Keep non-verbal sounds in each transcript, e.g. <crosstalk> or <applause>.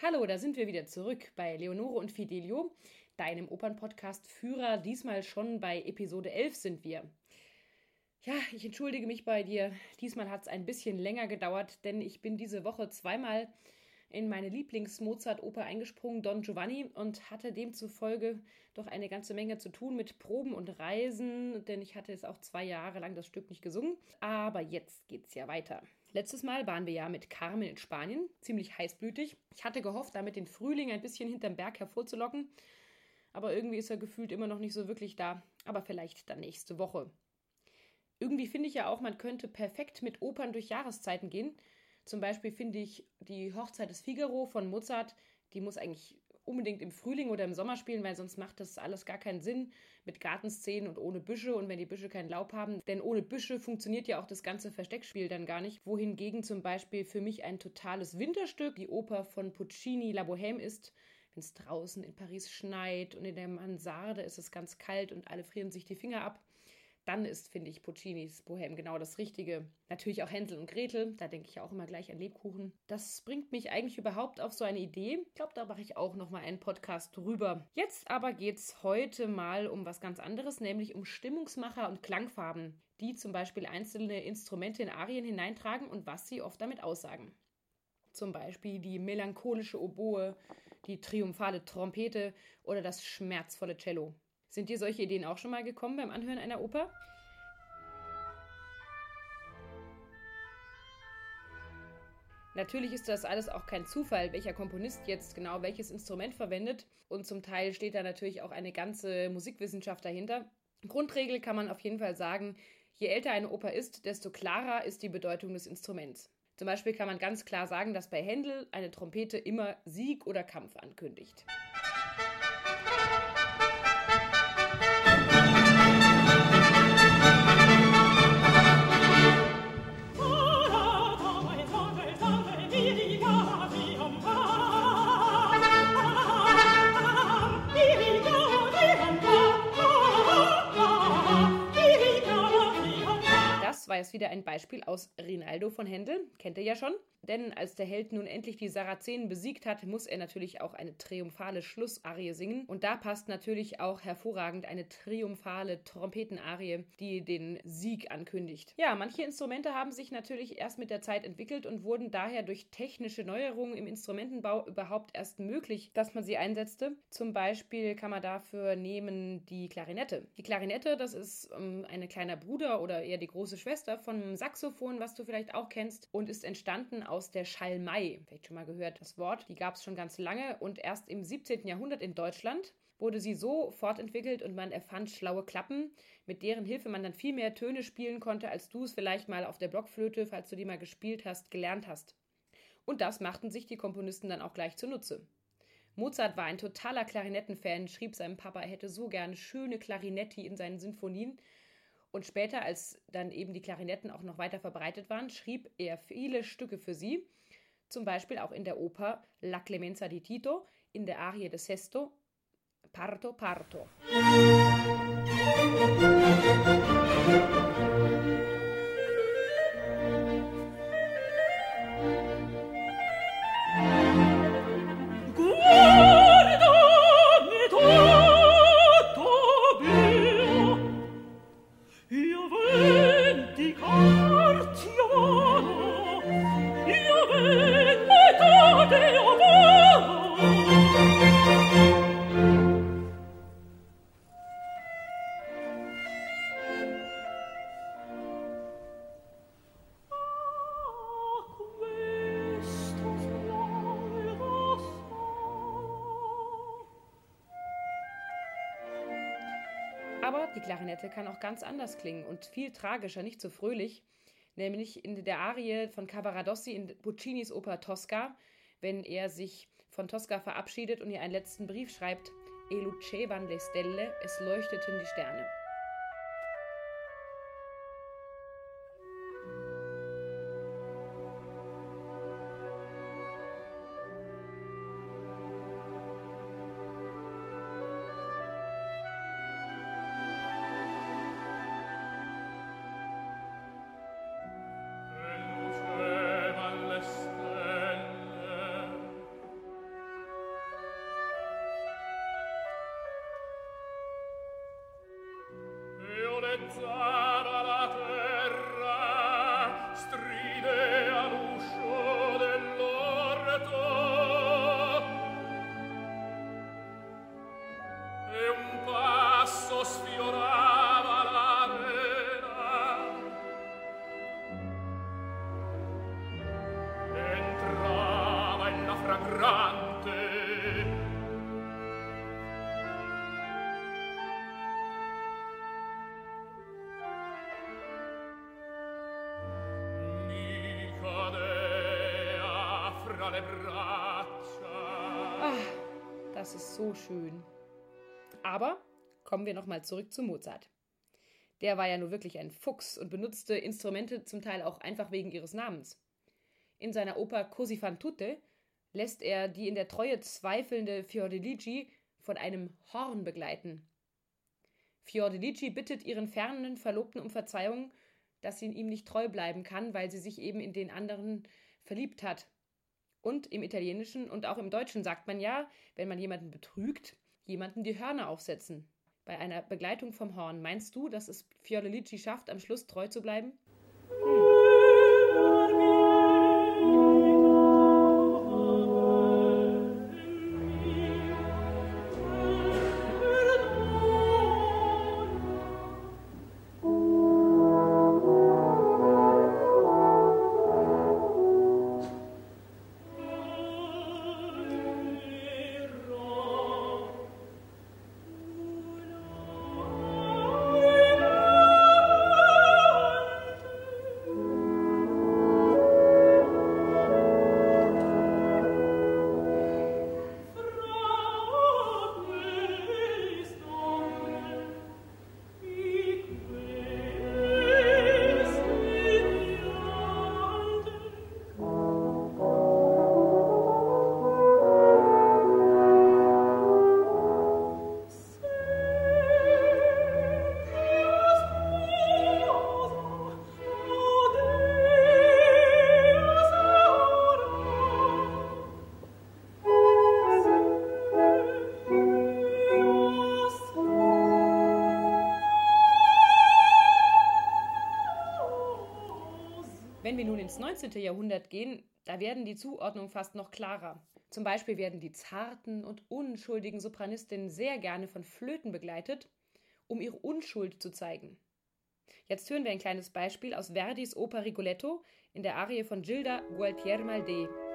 Hallo, da sind wir wieder zurück bei Leonore und Fidelio, deinem Opernpodcast Führer. Diesmal schon bei Episode 11 sind wir. Ja, ich entschuldige mich bei dir. Diesmal hat es ein bisschen länger gedauert, denn ich bin diese Woche zweimal in meine Lieblings-Mozart-Oper eingesprungen, Don Giovanni, und hatte demzufolge doch eine ganze Menge zu tun mit Proben und Reisen, denn ich hatte es auch zwei Jahre lang das Stück nicht gesungen. Aber jetzt geht's ja weiter. Letztes Mal waren wir ja mit Carmen in Spanien, ziemlich heißblütig. Ich hatte gehofft, damit den Frühling ein bisschen hinterm Berg hervorzulocken, aber irgendwie ist er gefühlt immer noch nicht so wirklich da. Aber vielleicht dann nächste Woche. Irgendwie finde ich ja auch, man könnte perfekt mit Opern durch Jahreszeiten gehen zum Beispiel finde ich die Hochzeit des Figaro von Mozart, die muss eigentlich unbedingt im Frühling oder im Sommer spielen, weil sonst macht das alles gar keinen Sinn mit Gartenszenen und ohne Büsche und wenn die Büsche keinen Laub haben. Denn ohne Büsche funktioniert ja auch das ganze Versteckspiel dann gar nicht. Wohingegen zum Beispiel für mich ein totales Winterstück die Oper von Puccini La Bohème ist. Wenn es draußen in Paris schneit und in der Mansarde ist es ganz kalt und alle frieren sich die Finger ab dann ist, finde ich, Puccinis Bohem genau das Richtige. Natürlich auch Hänsel und Gretel, da denke ich auch immer gleich an Lebkuchen. Das bringt mich eigentlich überhaupt auf so eine Idee. Ich glaube, da mache ich auch noch mal einen Podcast drüber. Jetzt aber geht es heute mal um was ganz anderes, nämlich um Stimmungsmacher und Klangfarben, die zum Beispiel einzelne Instrumente in Arien hineintragen und was sie oft damit aussagen. Zum Beispiel die melancholische Oboe, die triumphale Trompete oder das schmerzvolle Cello. Sind dir solche Ideen auch schon mal gekommen beim Anhören einer Oper? Natürlich ist das alles auch kein Zufall, welcher Komponist jetzt genau welches Instrument verwendet. Und zum Teil steht da natürlich auch eine ganze Musikwissenschaft dahinter. Grundregel kann man auf jeden Fall sagen, je älter eine Oper ist, desto klarer ist die Bedeutung des Instruments. Zum Beispiel kann man ganz klar sagen, dass bei Händel eine Trompete immer Sieg oder Kampf ankündigt. Wieder ein Beispiel aus Rinaldo von Händel, kennt ihr ja schon. Denn als der Held nun endlich die Sarazenen besiegt hat, muss er natürlich auch eine triumphale Schlussarie singen. Und da passt natürlich auch hervorragend eine triumphale Trompetenarie, die den Sieg ankündigt. Ja, manche Instrumente haben sich natürlich erst mit der Zeit entwickelt und wurden daher durch technische Neuerungen im Instrumentenbau überhaupt erst möglich, dass man sie einsetzte. Zum Beispiel kann man dafür nehmen die Klarinette. Die Klarinette, das ist ähm, ein kleiner Bruder oder eher die große Schwester vom Saxophon, was du vielleicht auch kennst, und ist entstanden aus der Schalmei. Vielleicht schon mal gehört das Wort. Die gab es schon ganz lange und erst im 17. Jahrhundert in Deutschland wurde sie so fortentwickelt und man erfand schlaue Klappen, mit deren Hilfe man dann viel mehr Töne spielen konnte, als du es vielleicht mal auf der Blockflöte, falls du die mal gespielt hast, gelernt hast. Und das machten sich die Komponisten dann auch gleich zunutze. Mozart war ein totaler Klarinettenfan, schrieb seinem Papa, er hätte so gerne schöne Klarinetti in seinen Sinfonien und später, als dann eben die Klarinetten auch noch weiter verbreitet waren, schrieb er viele Stücke für sie, zum Beispiel auch in der Oper La Clemenza di Tito, in der Arie de Sesto, Parto Parto. Aber die Klarinette kann auch ganz anders klingen und viel tragischer, nicht so fröhlich, nämlich in der Arie von Cavaradossi in Puccinis Oper Tosca, wenn er sich von Tosca verabschiedet und ihr einen letzten Brief schreibt, E lucevan le stelle, es leuchteten die Sterne. Spencer. Das ist so schön. Aber kommen wir nochmal zurück zu Mozart. Der war ja nur wirklich ein Fuchs und benutzte Instrumente zum Teil auch einfach wegen ihres Namens. In seiner Oper Così fan tutte lässt er die in der Treue zweifelnde Fiordelici von einem Horn begleiten. Fiordelici bittet ihren fernen Verlobten um Verzeihung, dass sie ihm nicht treu bleiben kann, weil sie sich eben in den anderen verliebt hat. Und im Italienischen und auch im Deutschen sagt man ja, wenn man jemanden betrügt, jemanden die Hörner aufsetzen. Bei einer Begleitung vom Horn, meinst du, dass es Fiordelici schafft, am Schluss treu zu bleiben? Hm. Ins 19. Jahrhundert gehen, da werden die Zuordnungen fast noch klarer. Zum Beispiel werden die zarten und unschuldigen Sopranistinnen sehr gerne von Flöten begleitet, um ihre Unschuld zu zeigen. Jetzt hören wir ein kleines Beispiel aus Verdis Oper Rigoletto in der Arie von Gilda Gualtier-Maldé.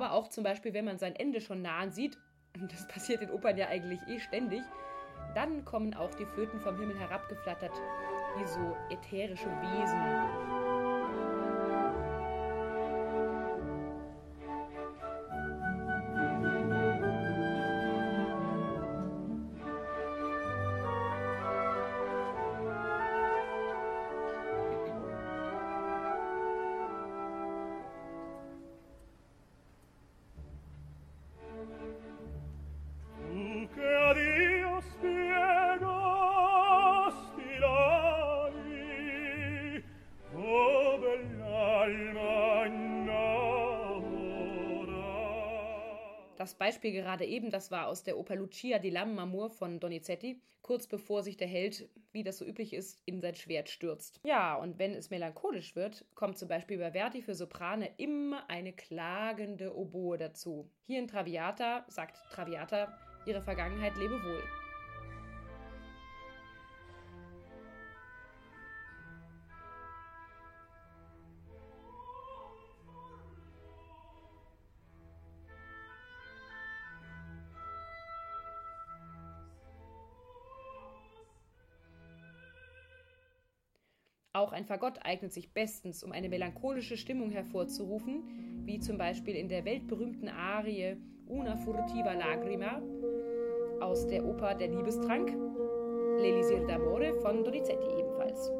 Aber auch zum Beispiel, wenn man sein Ende schon nahen sieht, <laughs> das passiert in Opern ja eigentlich eh ständig, dann kommen auch die Flöten vom Himmel herabgeflattert, wie so ätherische Wesen. Beispiel gerade eben, das war aus der Oper Lucia di Lammermoor von Donizetti, kurz bevor sich der Held, wie das so üblich ist, in sein Schwert stürzt. Ja, und wenn es melancholisch wird, kommt zum Beispiel bei Verdi für Soprane immer eine klagende Oboe dazu. Hier in Traviata sagt Traviata, ihre Vergangenheit lebe wohl. Auch ein Fagott eignet sich bestens, um eine melancholische Stimmung hervorzurufen, wie zum Beispiel in der weltberühmten Arie Una furtiva lagrima aus der Oper Der Liebestrank, L'Elisir d'Amore von Donizetti ebenfalls.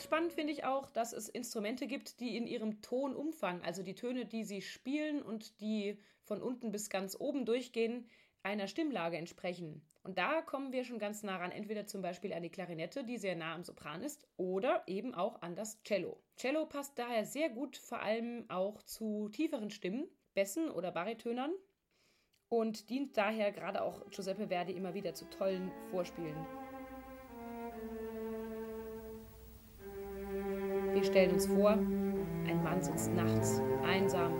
Ganz spannend finde ich auch, dass es Instrumente gibt, die in ihrem Tonumfang, also die Töne, die sie spielen und die von unten bis ganz oben durchgehen, einer Stimmlage entsprechen. Und da kommen wir schon ganz nah ran, entweder zum Beispiel an die Klarinette, die sehr nah am Sopran ist, oder eben auch an das Cello. Cello passt daher sehr gut vor allem auch zu tieferen Stimmen, Bässen oder Baritönern und dient daher gerade auch Giuseppe Verdi immer wieder zu tollen Vorspielen. Wir stellen uns vor, ein Mann sitzt nachts, einsam,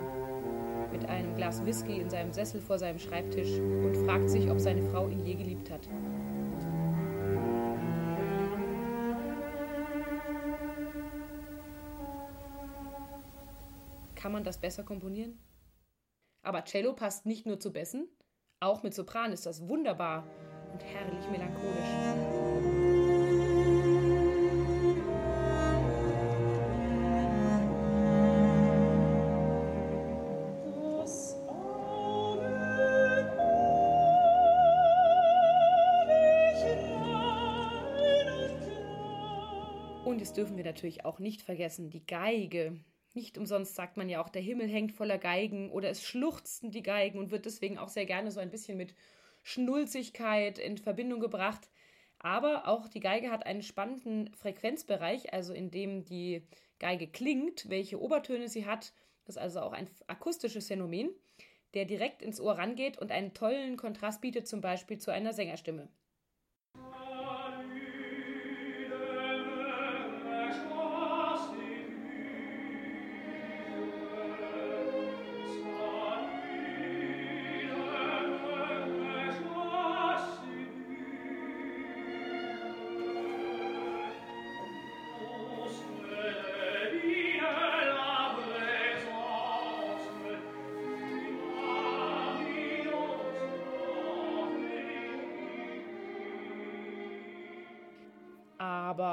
mit einem Glas Whisky in seinem Sessel vor seinem Schreibtisch und fragt sich, ob seine Frau ihn je geliebt hat. Kann man das besser komponieren? Aber Cello passt nicht nur zu Bässen, auch mit Sopran ist das wunderbar und herrlich melancholisch. Jetzt dürfen wir natürlich auch nicht vergessen, die Geige. Nicht umsonst sagt man ja auch, der Himmel hängt voller Geigen oder es schluchzten die Geigen und wird deswegen auch sehr gerne so ein bisschen mit Schnulzigkeit in Verbindung gebracht. Aber auch die Geige hat einen spannenden Frequenzbereich, also in dem die Geige klingt, welche Obertöne sie hat. Das ist also auch ein akustisches Phänomen, der direkt ins Ohr rangeht und einen tollen Kontrast bietet, zum Beispiel zu einer Sängerstimme.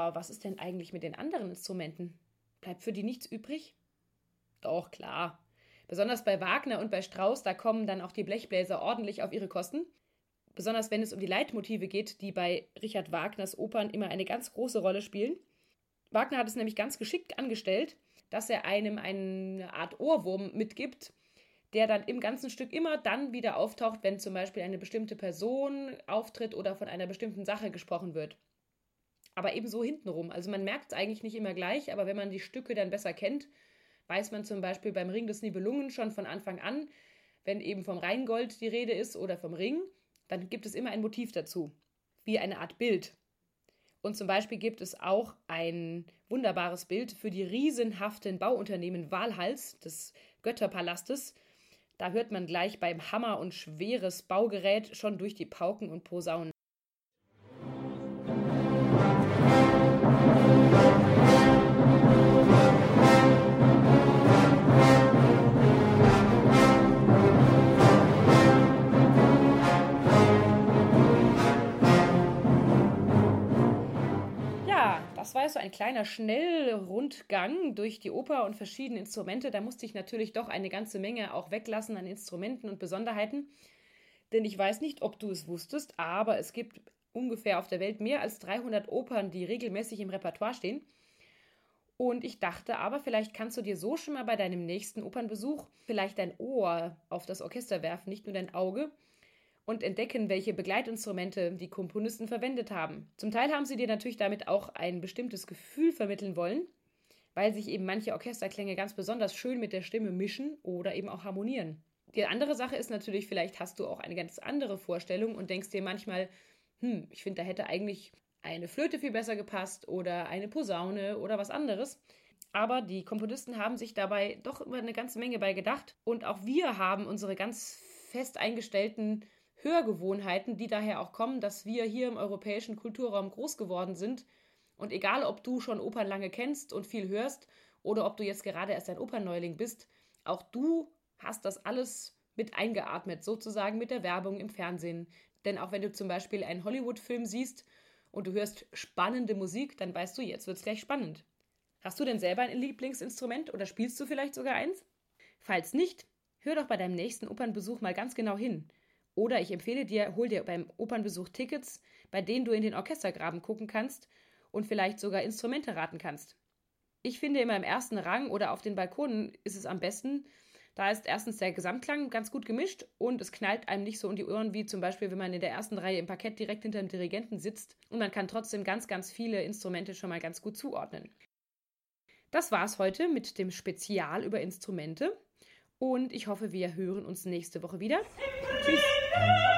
Aber was ist denn eigentlich mit den anderen Instrumenten? Bleibt für die nichts übrig? Doch, klar. Besonders bei Wagner und bei Strauss, da kommen dann auch die Blechbläser ordentlich auf ihre Kosten. Besonders wenn es um die Leitmotive geht, die bei Richard Wagners Opern immer eine ganz große Rolle spielen. Wagner hat es nämlich ganz geschickt angestellt, dass er einem eine Art Ohrwurm mitgibt, der dann im ganzen Stück immer dann wieder auftaucht, wenn zum Beispiel eine bestimmte Person auftritt oder von einer bestimmten Sache gesprochen wird aber ebenso hintenrum. Also man merkt es eigentlich nicht immer gleich, aber wenn man die Stücke dann besser kennt, weiß man zum Beispiel beim Ring des Nibelungen schon von Anfang an, wenn eben vom Rheingold die Rede ist oder vom Ring, dann gibt es immer ein Motiv dazu, wie eine Art Bild. Und zum Beispiel gibt es auch ein wunderbares Bild für die riesenhaften Bauunternehmen Walhals des Götterpalastes. Da hört man gleich beim Hammer und schweres Baugerät schon durch die Pauken und Posaunen. So ein kleiner Schnellrundgang durch die Oper und verschiedene Instrumente. Da musste ich natürlich doch eine ganze Menge auch weglassen an Instrumenten und Besonderheiten. Denn ich weiß nicht, ob du es wusstest, aber es gibt ungefähr auf der Welt mehr als 300 Opern, die regelmäßig im Repertoire stehen. Und ich dachte aber, vielleicht kannst du dir so schon mal bei deinem nächsten Opernbesuch vielleicht dein Ohr auf das Orchester werfen, nicht nur dein Auge, und entdecken, welche Begleitinstrumente die Komponisten verwendet haben. Zum Teil haben sie dir natürlich damit auch ein bestimmtes Gefühl vermitteln wollen, weil sich eben manche Orchesterklänge ganz besonders schön mit der Stimme mischen oder eben auch harmonieren. Die andere Sache ist natürlich, vielleicht hast du auch eine ganz andere Vorstellung und denkst dir manchmal, hm, ich finde, da hätte eigentlich eine Flöte viel besser gepasst oder eine Posaune oder was anderes. Aber die Komponisten haben sich dabei doch immer eine ganze Menge bei gedacht und auch wir haben unsere ganz fest eingestellten Hörgewohnheiten, die daher auch kommen, dass wir hier im europäischen Kulturraum groß geworden sind. Und egal, ob du schon Opern lange kennst und viel hörst oder ob du jetzt gerade erst ein Opernneuling bist, auch du hast das alles mit eingeatmet, sozusagen mit der Werbung im Fernsehen. Denn auch wenn du zum Beispiel einen Hollywood-Film siehst und du hörst spannende Musik, dann weißt du, jetzt wird es gleich spannend. Hast du denn selber ein Lieblingsinstrument oder spielst du vielleicht sogar eins? Falls nicht, hör doch bei deinem nächsten Opernbesuch mal ganz genau hin. Oder ich empfehle dir, hol dir beim Opernbesuch Tickets, bei denen du in den Orchestergraben gucken kannst und vielleicht sogar Instrumente raten kannst. Ich finde immer im ersten Rang oder auf den Balkonen ist es am besten. Da ist erstens der Gesamtklang ganz gut gemischt und es knallt einem nicht so um die Ohren wie zum Beispiel, wenn man in der ersten Reihe im Parkett direkt hinter dem Dirigenten sitzt und man kann trotzdem ganz, ganz viele Instrumente schon mal ganz gut zuordnen. Das war's heute mit dem Spezial über Instrumente und ich hoffe, wir hören uns nächste Woche wieder. Tschüss! Thank you.